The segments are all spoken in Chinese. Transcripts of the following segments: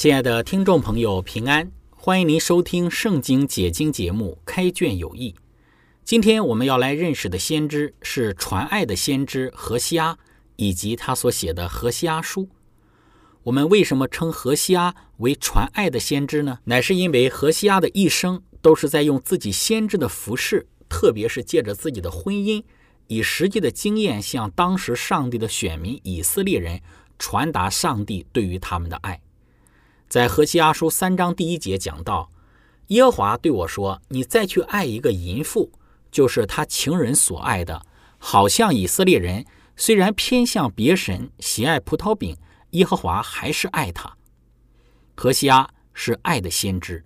亲爱的听众朋友，平安！欢迎您收听《圣经解经》节目《开卷有益》。今天我们要来认识的先知是传爱的先知何西阿，以及他所写的《何西阿书》。我们为什么称何西阿为传爱的先知呢？乃是因为何西阿的一生都是在用自己先知的服饰，特别是借着自己的婚姻，以实际的经验向当时上帝的选民以色列人传达上帝对于他们的爱。在何西阿书三章第一节讲到，耶和华对我说：“你再去爱一个淫妇，就是他情人所爱的，好像以色列人虽然偏向别神，喜爱葡萄饼，耶和华还是爱他。”何西阿是爱的先知，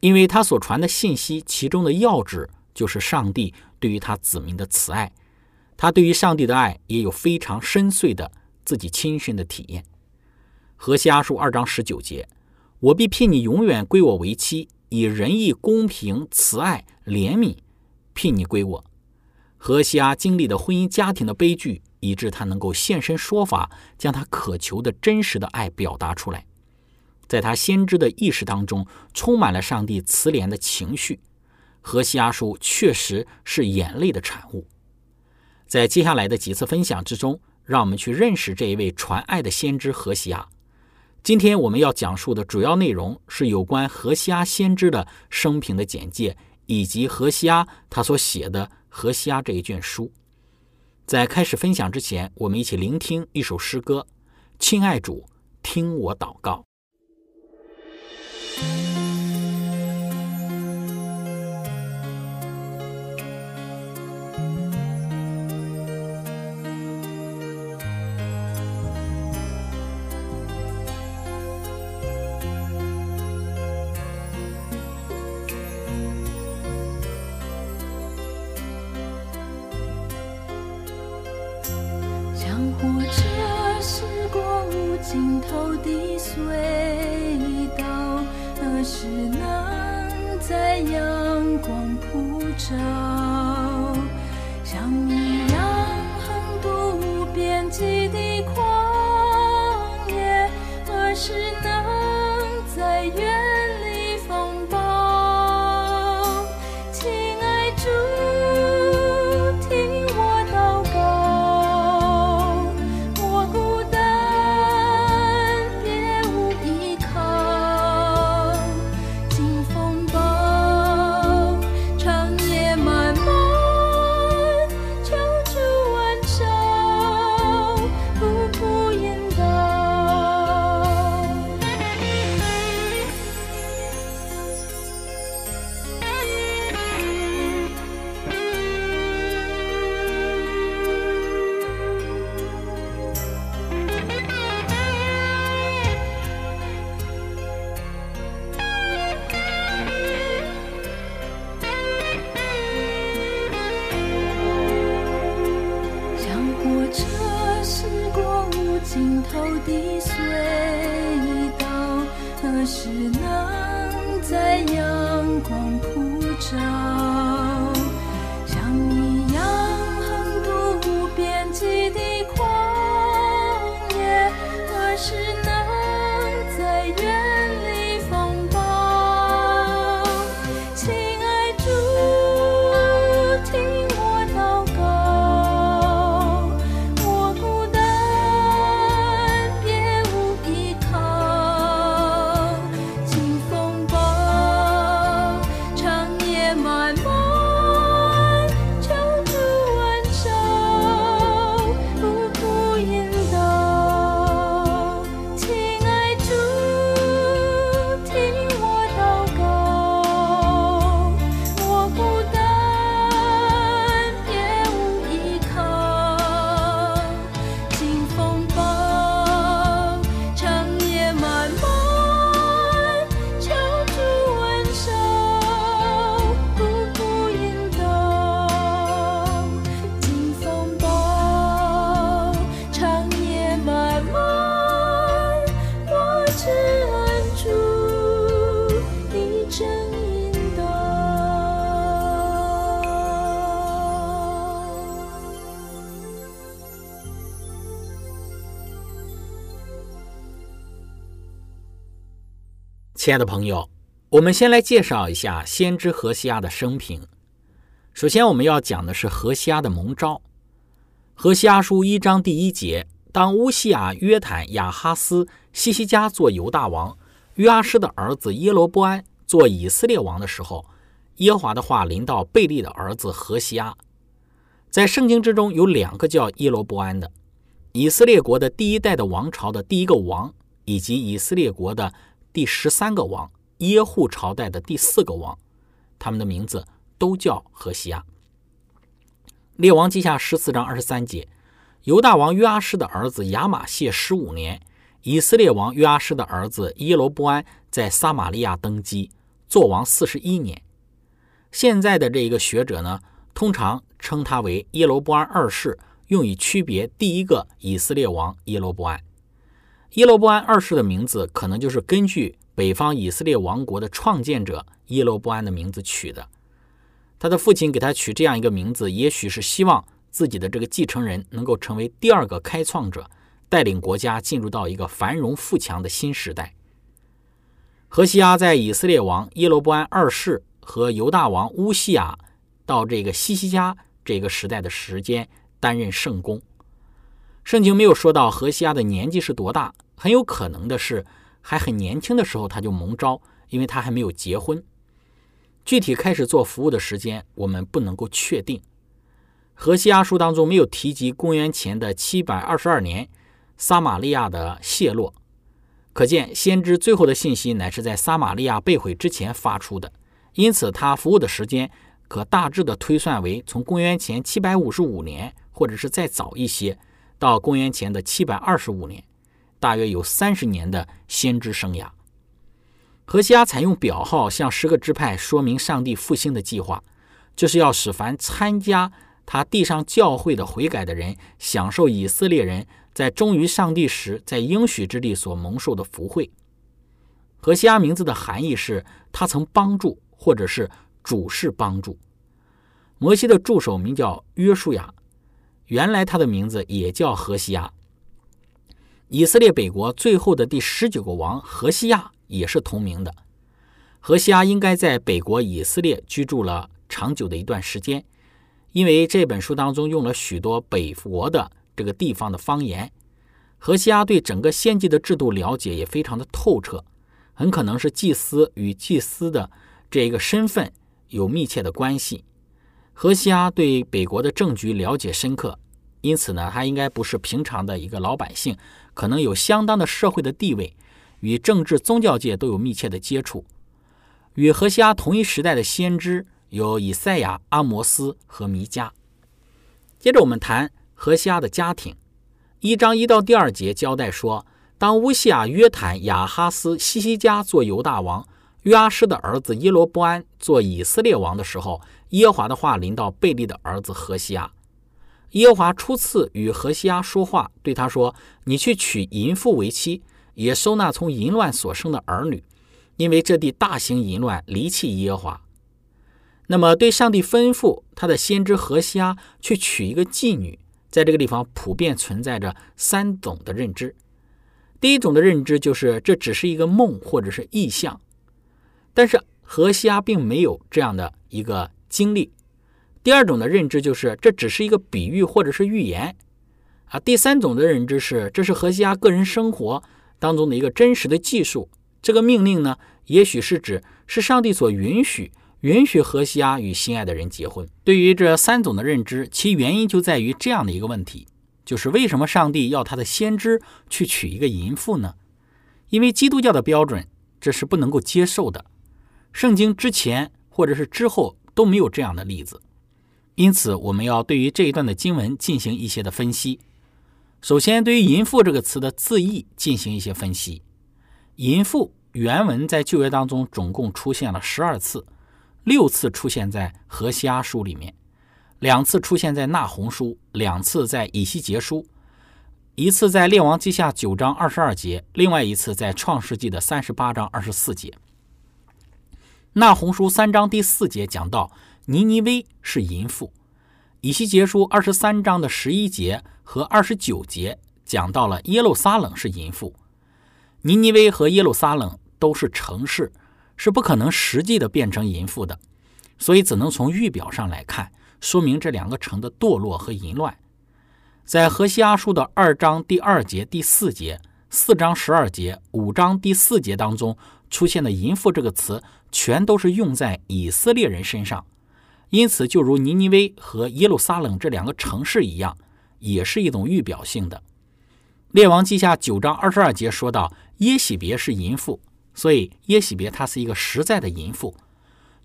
因为他所传的信息，其中的要旨就是上帝对于他子民的慈爱。他对于上帝的爱也有非常深邃的自己亲身的体验。何西阿书二章十九节。我必聘你永远归我为妻，以仁义、公平、慈爱、怜悯聘你归我。何西阿经历的婚姻家庭的悲剧，以致他能够现身说法，将他渴求的真实的爱表达出来。在他先知的意识当中，充满了上帝慈怜的情绪。何西阿书确实是眼泪的产物。在接下来的几次分享之中，让我们去认识这一位传爱的先知何西阿。今天我们要讲述的主要内容是有关何西阿先知的生平的简介，以及何西阿他所写的《何西阿》这一卷书。在开始分享之前，我们一起聆听一首诗歌：“亲爱主，听我祷告。” show. 尽头的隧道何时能在阳光普照？亲爱的朋友，我们先来介绍一下先知何西阿的生平。首先，我们要讲的是何西阿的蒙召。何西阿书一章第一节：当乌西亚、约坦、亚哈斯、西西加做犹大王，约阿施的儿子耶罗波安做以色列王的时候，耶华的话临到贝利的儿子何西阿。在圣经之中有两个叫耶罗波安的，以色列国的第一代的王朝的第一个王，以及以色列国的第十三个王耶户朝代的第四个王，他们的名字。都叫何西亚。列王记下十四章二十三节，犹大王约阿施的儿子亚玛谢十五年，以色列王约阿施的儿子耶罗波安在撒玛利亚登基，做王四十一年。现在的这一个学者呢，通常称他为耶罗波安二世，用以区别第一个以色列王耶罗波安。耶罗波安二世的名字，可能就是根据北方以色列王国的创建者耶罗波安的名字取的。他的父亲给他取这样一个名字，也许是希望自己的这个继承人能够成为第二个开创者，带领国家进入到一个繁荣富强的新时代。何西阿在以色列王耶罗波安二世和犹大王乌西亚到这个西西家这个时代的时间担任圣公。圣经没有说到何西阿的年纪是多大，很有可能的是还很年轻的时候他就蒙召，因为他还没有结婚。具体开始做服务的时间，我们不能够确定。何西阿书当中没有提及公元前的七百二十二年撒玛利亚的陷落，可见先知最后的信息乃是在撒玛利亚被毁之前发出的。因此，他服务的时间可大致的推算为从公元前七百五十五年，或者是再早一些，到公元前的七百二十五年，大约有三十年的先知生涯。何西阿采用表号向十个支派说明上帝复兴的计划，就是要使凡参加他地上教会的悔改的人，享受以色列人在忠于上帝时在应许之地所蒙受的福惠。何西阿名字的含义是他曾帮助，或者是主事帮助。摩西的助手名叫约书亚，原来他的名字也叫何西亚。以色列北国最后的第十九个王何西亚。也是同名的，何西亚应该在北国以色列居住了长久的一段时间，因为这本书当中用了许多北国的这个地方的方言。何西亚对整个献祭的制度了解也非常的透彻，很可能是祭司与祭司的这一个身份有密切的关系。何西阿对北国的政局了解深刻，因此呢，他应该不是平常的一个老百姓，可能有相当的社会的地位。与政治、宗教界都有密切的接触。与何西阿同一时代的先知有以赛亚、阿摩斯和弥迦。接着我们谈何西阿的家庭。一章一到第二节交代说，当乌西亚、约坦、雅哈斯、西西加做犹大王，约阿施的儿子耶罗波安做以色列王的时候，耶和华的话临到贝利的儿子何西阿。耶和华初次与何西阿说话，对他说：“你去娶淫妇为妻。”也收纳从淫乱所生的儿女，因为这地大型淫乱，离弃耶和华。那么，对上帝吩咐他的先知何西阿去娶一个妓女，在这个地方普遍存在着三种的认知。第一种的认知就是这只是一个梦或者是意象，但是何西阿并没有这样的一个经历。第二种的认知就是这只是一个比喻或者是预言啊。第三种的认知是这是何西阿个人生活。当中的一个真实的技术，这个命令呢，也许是指是上帝所允许允许何西阿与心爱的人结婚。对于这三种的认知，其原因就在于这样的一个问题，就是为什么上帝要他的先知去娶一个淫妇呢？因为基督教的标准，这是不能够接受的。圣经之前或者是之后都没有这样的例子，因此我们要对于这一段的经文进行一些的分析。首先，对于“淫妇”这个词的字义进行一些分析。“淫妇”原文在旧约当中总共出现了十二次，六次出现在何西阿书里面，两次出现在纳红书，两次在以西结书，一次在列王记下九章二十二节，另外一次在创世纪的三十八章二十四节。纳红书三章第四节讲到尼尼微是淫妇。以西结书二十三章的十一节和二十九节讲到了耶路撒冷是淫妇，尼尼微和耶路撒冷都是城市，是不可能实际的变成淫妇的，所以只能从预表上来看，说明这两个城的堕落和淫乱。在何西阿书的二章第二节、第四节、四章十二节、五章第四节当中出现的“淫妇”这个词，全都是用在以色列人身上，因此就如尼尼微和耶路撒冷这两个城市一样，也是一种预表性的。列王记下九章二十二节说到耶喜别是淫妇，所以耶喜别她是一个实在的淫妇。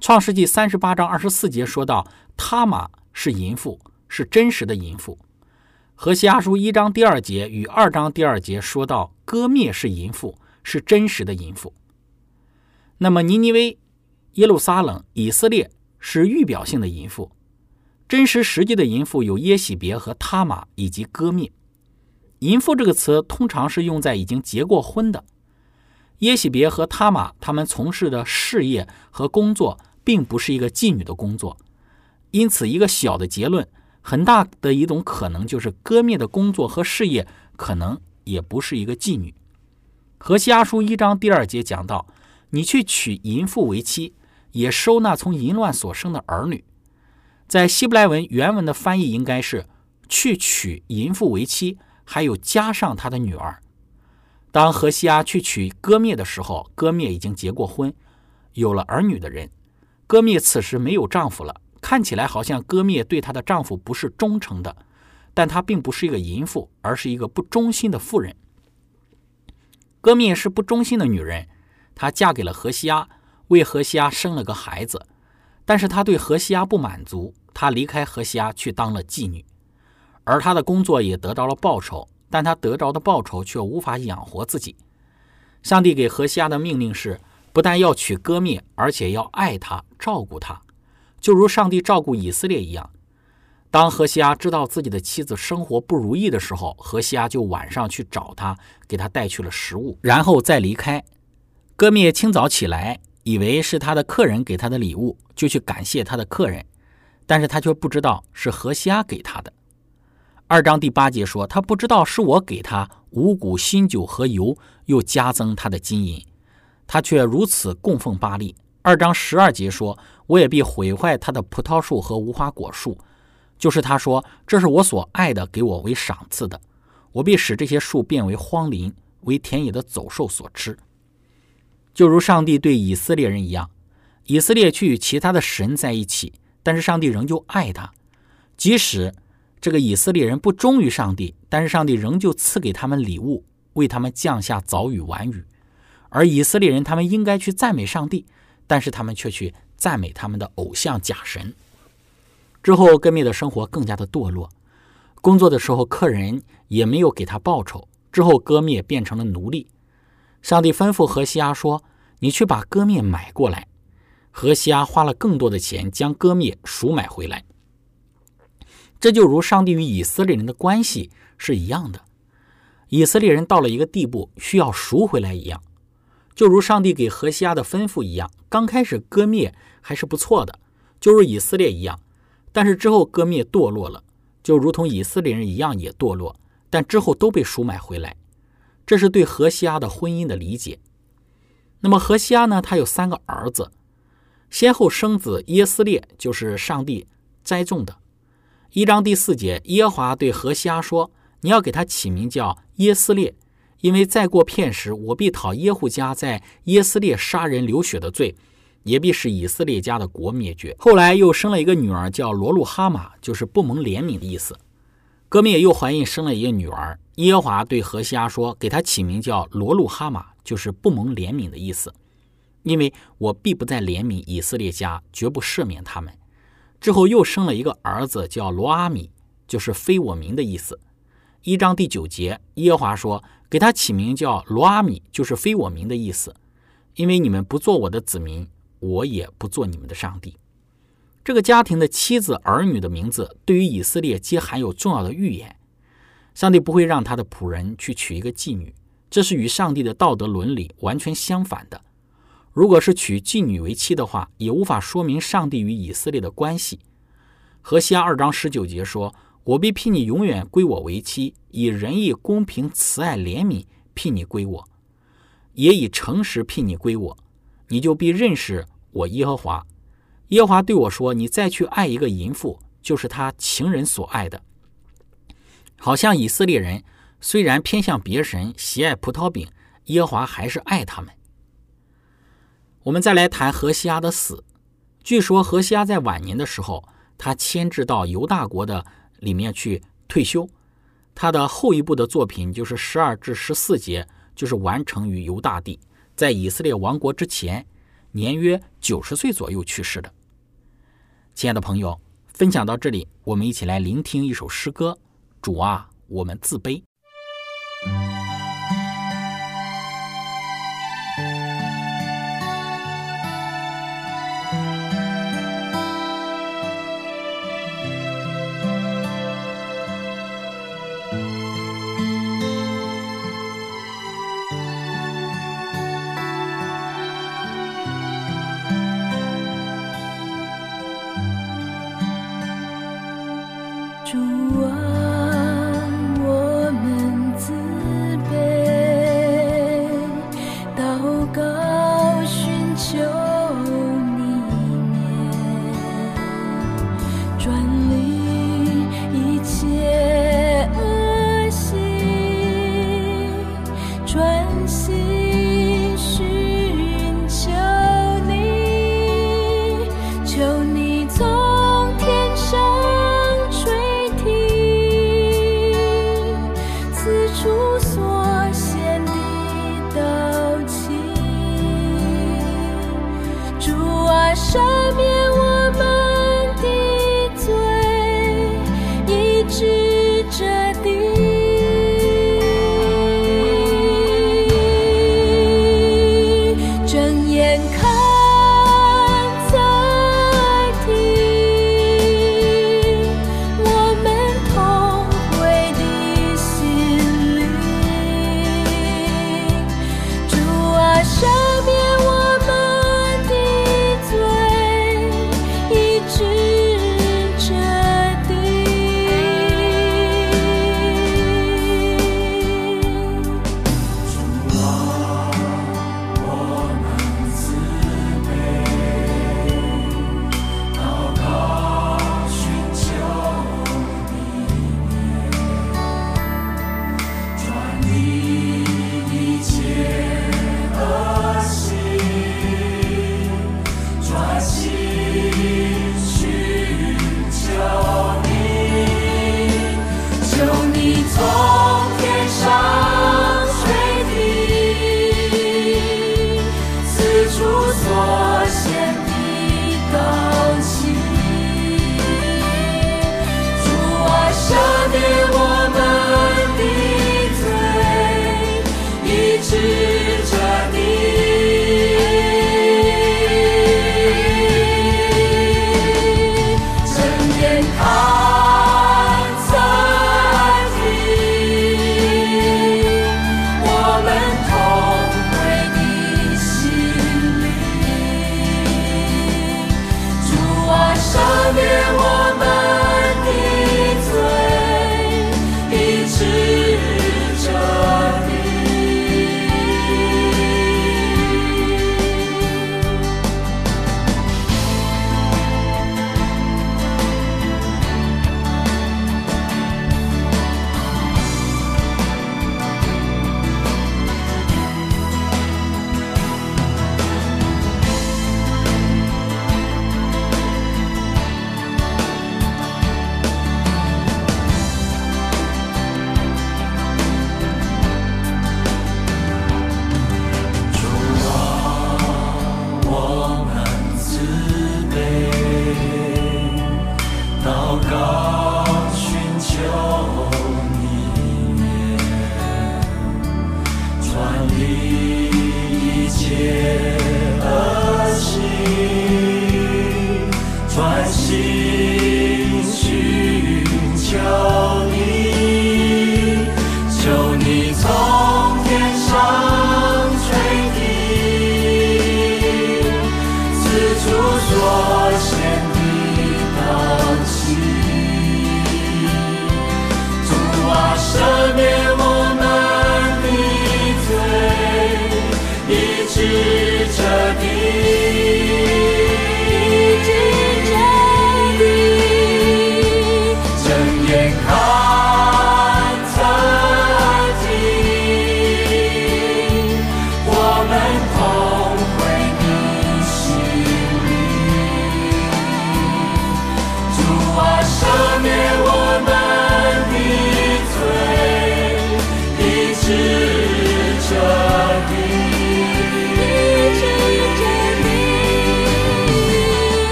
创世纪三十八章二十四节说到他玛是淫妇，是真实的淫妇。和西阿书一章第二节与二章第二节说到割灭是淫妇，是真实的淫妇。那么尼尼微、耶路撒冷、以色列是预表性的淫妇，真实实际的淫妇有耶喜别和他玛以及割灭。淫妇这个词通常是用在已经结过婚的耶喜别和他玛，他们从事的事业和工作并不是一个妓女的工作，因此一个小的结论。很大的一种可能就是割灭的工作和事业可能也不是一个妓女。何西阿书一章第二节讲到：“你去娶淫妇为妻，也收纳从淫乱所生的儿女。”在希伯来文原文的翻译应该是“去娶淫妇为妻”，还有加上他的女儿。当何西阿去娶割灭的时候，割灭已经结过婚，有了儿女的人。割灭此时没有丈夫了。看起来好像割灭对她的丈夫不是忠诚的，但她并不是一个淫妇，而是一个不忠心的妇人。割灭是不忠心的女人，她嫁给了何西阿，为何西阿生了个孩子，但是她对何西阿不满足，她离开何西阿去当了妓女，而她的工作也得到了报酬，但她得着的报酬却无法养活自己。上帝给何西阿的命令是，不但要娶割灭，而且要爱她，照顾她。就如上帝照顾以色列一样，当何西阿知道自己的妻子生活不如意的时候，何西阿就晚上去找他，给他带去了食物，然后再离开。割灭清早起来，以为是他的客人给他的礼物，就去感谢他的客人，但是他却不知道是何西阿给他的。二章第八节说，他不知道是我给他五谷、新酒和油，又加增他的金银，他却如此供奉巴利。二章十二节说：“我也必毁坏他的葡萄树和无花果树，就是他说这是我所爱的，给我为赏赐的。我必使这些树变为荒林，为田野的走兽所吃。就如上帝对以色列人一样，以色列去与其他的神在一起，但是上帝仍旧爱他。即使这个以色列人不忠于上帝，但是上帝仍旧赐给他们礼物，为他们降下早雨晚雨。而以色列人他们应该去赞美上帝。”但是他们却去赞美他们的偶像假神，之后割灭的生活更加的堕落。工作的时候，客人也没有给他报酬。之后割灭变成了奴隶。上帝吩咐何西阿说：“你去把割灭买过来。”何西阿花了更多的钱将割灭赎买回来。这就如上帝与以色列人的关系是一样的，以色列人到了一个地步需要赎回来一样。就如上帝给何西阿的吩咐一样，刚开始割灭还是不错的，就如以色列一样。但是之后割灭堕落了，就如同以色列人一样也堕落，但之后都被赎买回来。这是对何西阿的婚姻的理解。那么何西阿呢？他有三个儿子，先后生子耶斯列，就是上帝栽种的。一章第四节，耶华对何西阿说：“你要给他起名叫耶斯列。”因为再过片时，我必讨耶户家在耶斯列杀人流血的罪，也必使以色列家的国灭绝。后来又生了一个女儿，叫罗路哈玛，就是不蒙怜悯的意思。哥灭又怀孕生了一个女儿，耶和华对何西阿说：“给他起名叫罗路哈玛，就是不蒙怜悯的意思。因为我必不再怜悯以色列家，绝不赦免他们。”之后又生了一个儿子，叫罗阿米，就是非我民的意思。一章第九节，耶和华说。给他起名叫罗阿米，就是非我民的意思，因为你们不做我的子民，我也不做你们的上帝。这个家庭的妻子儿女的名字，对于以色列皆含有重要的预言。上帝不会让他的仆人去娶一个妓女，这是与上帝的道德伦理完全相反的。如果是娶妓女为妻的话，也无法说明上帝与以色列的关系。何西阿二章十九节说。我必聘你永远归我为妻，以仁义、公平、慈爱、怜悯聘你归我。也以诚实聘你归我，你就必认识我耶和华。耶和华对我说：“你再去爱一个淫妇，就是他情人所爱的。”好像以色列人虽然偏向别神，喜爱葡萄饼，耶华还是爱他们。我们再来谈何西阿的死。据说何西阿在晚年的时候，他迁至到犹大国的里面去退休。他的后一部的作品就是十二至十四节，就是完成于犹大地，在以色列王国之前，年约九十岁左右去世的。亲爱的朋友，分享到这里，我们一起来聆听一首诗歌：主啊，我们自卑。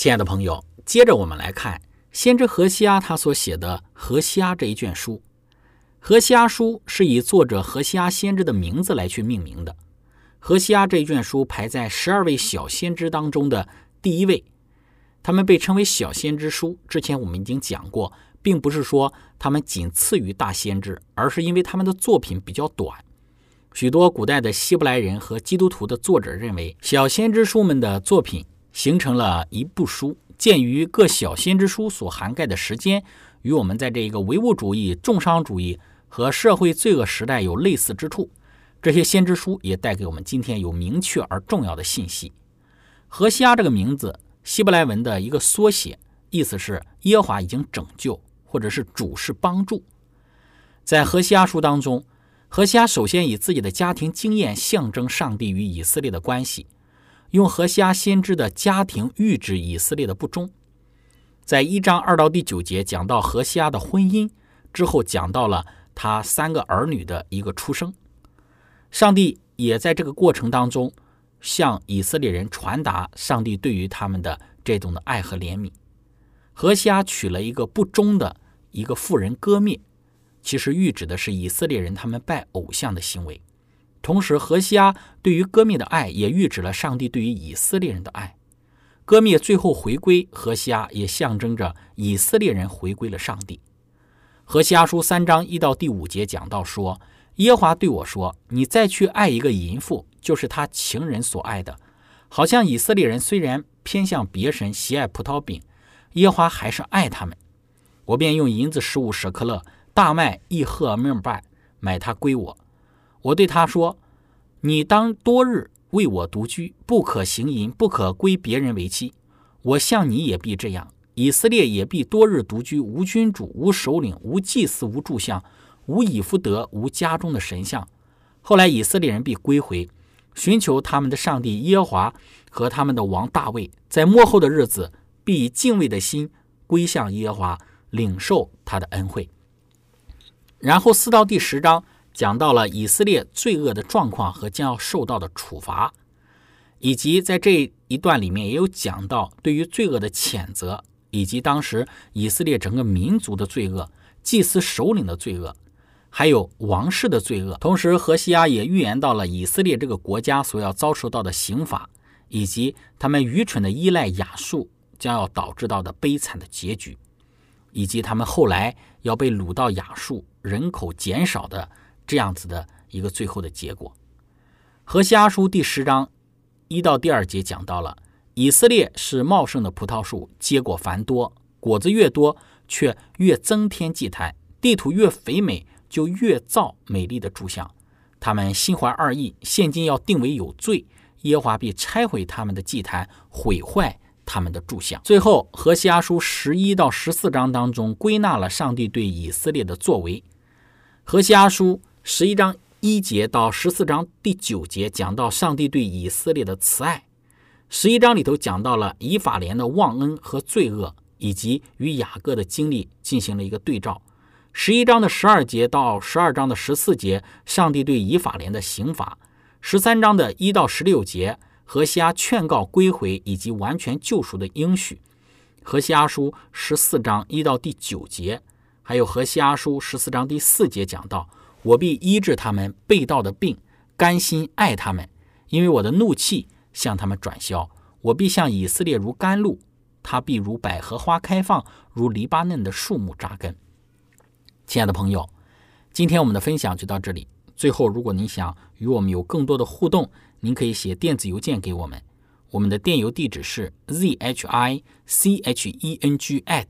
亲爱的朋友，接着我们来看先知何西阿他所写的《何西阿》这一卷书。《何西阿书》是以作者何西阿先知的名字来去命名的。《何西阿》这一卷书排在十二位小先知当中的第一位，他们被称为小先知书。之前我们已经讲过，并不是说他们仅次于大先知，而是因为他们的作品比较短。许多古代的希伯来人和基督徒的作者认为，小先知书们的作品。形成了一部书。鉴于各小先知书所涵盖的时间与我们在这个唯物主义、重商主义和社会罪恶时代有类似之处，这些先知书也带给我们今天有明确而重要的信息。何西阿这个名字，希伯来文的一个缩写，意思是耶和华已经拯救，或者是主是帮助。在何西阿书当中，何西阿首先以自己的家庭经验象征上帝与以色列的关系。用何西阿先知的家庭预指以色列的不忠，在一章二到第九节讲到何西阿的婚姻之后，讲到了他三个儿女的一个出生。上帝也在这个过程当中向以色列人传达上帝对于他们的这种的爱和怜悯。何西阿娶了一个不忠的一个妇人割灭，其实预指的是以色列人他们拜偶像的行为。同时，何西阿对于歌灭的爱也预指了上帝对于以色列人的爱。歌灭最后回归何西阿，也象征着以色列人回归了上帝。何西阿书三章一到第五节讲到说：“耶华对我说，你再去爱一个淫妇，就是他情人所爱的。好像以色列人虽然偏向别神，喜爱葡萄饼，耶华还是爱他们。我便用银子十五舍克勒，大麦一赫尔拜，买他归我。”我对他说：“你当多日为我独居，不可行淫，不可归别人为妻。我向你也必这样，以色列也必多日独居，无君主，无首领，无祭祀，无柱像，无以弗得，无家中的神像。后来以色列人必归回，寻求他们的上帝耶和华和他们的王大卫，在末后的日子必以敬畏的心归向耶和华，领受他的恩惠。然后四到第十章。”讲到了以色列罪恶的状况和将要受到的处罚，以及在这一段里面也有讲到对于罪恶的谴责，以及当时以色列整个民族的罪恶、祭司首领的罪恶，还有王室的罪恶。同时，何西阿也预言到了以色列这个国家所要遭受到的刑罚，以及他们愚蠢的依赖亚述将要导致到的悲惨的结局，以及他们后来要被掳到亚述，人口减少的。这样子的一个最后的结果，《何西阿书》第十章一到第二节讲到了以色列是茂盛的葡萄树，结果繁多，果子越多，却越增添祭坛；地土越肥美，就越造美丽的柱像。他们心怀二意，现今要定为有罪，耶华必拆毁他们的祭坛，毁坏他们的柱像。最后，《何西阿书》十一到十四章当中归纳了上帝对以色列的作为，《何西阿书》。十一章一节到十四章第九节讲到上帝对以色列的慈爱。十一章里头讲到了以法莲的忘恩和罪恶，以及与雅各的经历进行了一个对照。十一章的十二节到十二章的十四节，上帝对以法莲的刑罚。十三章的一到十六节，何西阿劝告归回以及完全救赎的应许。何西阿书十四章一到第九节，还有何西阿书十四章第四节讲到：“我必医治他们被盗的病，甘心爱他们，因为我的怒气向他们转消。我必向以色列如甘露，他必如百合花开放，如黎巴嫩的树木扎根。”亲爱的朋友，今天我们的分享就到这里。最后，如果您想与我们有更多的互动，您可以写电子邮件给我们。我们的电邮地址是 z h i c h e n g at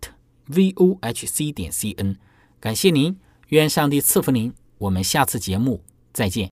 v o h c 点 c n。感谢您，愿上帝赐福您。我们下次节目再见。